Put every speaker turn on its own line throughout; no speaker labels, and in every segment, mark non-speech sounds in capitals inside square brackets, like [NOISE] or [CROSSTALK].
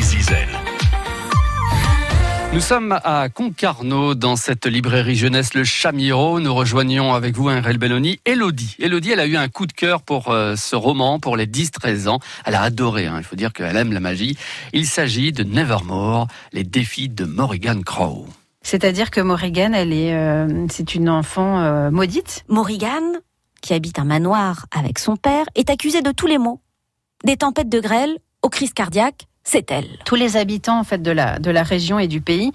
Zizel.
Nous sommes à Concarneau dans cette librairie jeunesse Le Chamiro. Nous rejoignons avec vous Henri Belloni, Elodie. Elodie, elle a eu un coup de cœur pour euh, ce roman pour les 10-13 ans. Elle a adoré, hein. il faut dire qu'elle aime la magie. Il s'agit de Nevermore, les défis de Morrigan Crow.
C'est-à-dire que Morrigan, elle est, euh, c'est une enfant euh, maudite.
Morrigan, qui habite un manoir avec son père, est accusée de tous les maux. Des tempêtes de grêle aux crises cardiaques, c'est elle.
Tous les habitants en fait de la de la région et du pays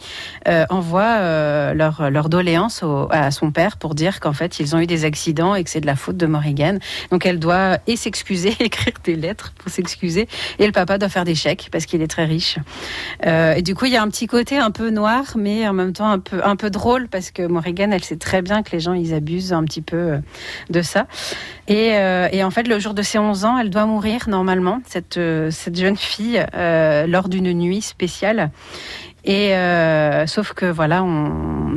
euh, envoient euh, leur leur doléance à son père pour dire qu'en fait ils ont eu des accidents et que c'est de la faute de Morrigan. Donc elle doit et s'excuser, [LAUGHS] écrire des lettres pour s'excuser, et le papa doit faire des chèques parce qu'il est très riche. Euh, et du coup il y a un petit côté un peu noir, mais en même temps un peu un peu drôle parce que Morrigan elle sait très bien que les gens ils abusent un petit peu euh, de ça. Et, et en fait le jour de ses 11 ans elle doit mourir normalement cette cette jeune fille. Lors d'une nuit spéciale. Et euh, sauf que voilà,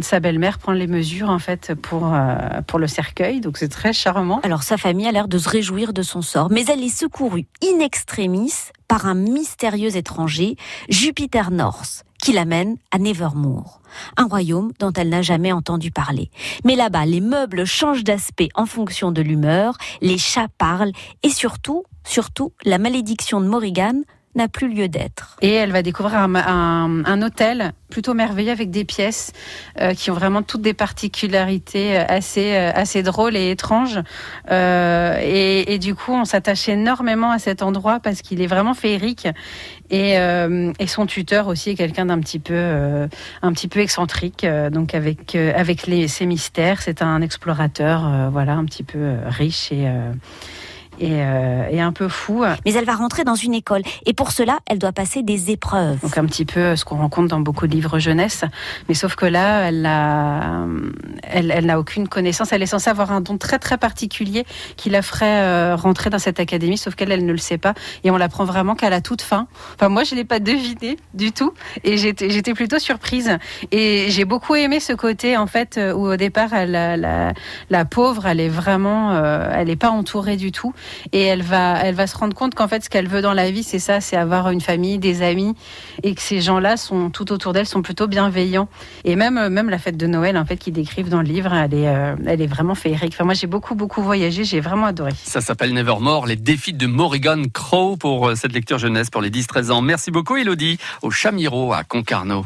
sa belle-mère prend les mesures en fait pour euh, pour le cercueil, donc c'est très charmant.
Alors sa famille a l'air de se réjouir de son sort, mais elle est secourue in extremis par un mystérieux étranger, Jupiter North, qui l'amène à Nevermore, un royaume dont elle n'a jamais entendu parler. Mais là-bas, les meubles changent d'aspect en fonction de l'humeur, les chats parlent et surtout, surtout, la malédiction de Morrigan n'a plus lieu d'être.
Et elle va découvrir un, hôtel plutôt merveilleux avec des pièces euh, qui ont vraiment toutes des particularités assez euh, assez drôles et étranges. Euh, et, du coup, on s'attache énormément à cet endroit parce qu'il est vraiment féerique. Et, euh, et son tuteur aussi est quelqu'un d'un petit peu euh, un petit peu excentrique. donc avec avec les, ses mystères, c'est un explorateur, voilà, un petit peu riche et et, euh, et, un peu fou.
Mais elle va rentrer dans une école et pour cela, elle doit passer des épreuves.
Donc un petit peu ce qu'on rencontre dans beaucoup de livres jeunesse, mais sauf que là, elle n'a elle, elle aucune connaissance. Elle est censée avoir un don très très particulier qui la ferait euh, rentrer dans cette académie, sauf qu'elle elle ne le sait pas et on l'apprend vraiment qu'à la toute fin. Enfin moi, je l'ai pas deviné du tout et j'étais plutôt surprise et j'ai beaucoup aimé ce côté en fait où au départ, elle, la, la, la pauvre, elle est vraiment, euh, elle est pas entourée du tout et elle va, elle va se rendre compte qu'en fait, ce qu'elle veut dans la vie, c'est ça, c'est avoir une famille, des amis, et que ces gens-là sont tout autour d'elle, sont plutôt bienveillants. Et même, même la fête de Noël, en fait, qu'ils décrivent dans le livre, elle est, euh, elle est vraiment féerique. Enfin, moi, j'ai beaucoup, beaucoup voyagé, j'ai vraiment adoré.
Ça s'appelle Nevermore, les défis de Morrigan Crow pour euh, cette lecture jeunesse pour les 10-13 ans. Merci beaucoup, Elodie, au Chamiro à Concarneau.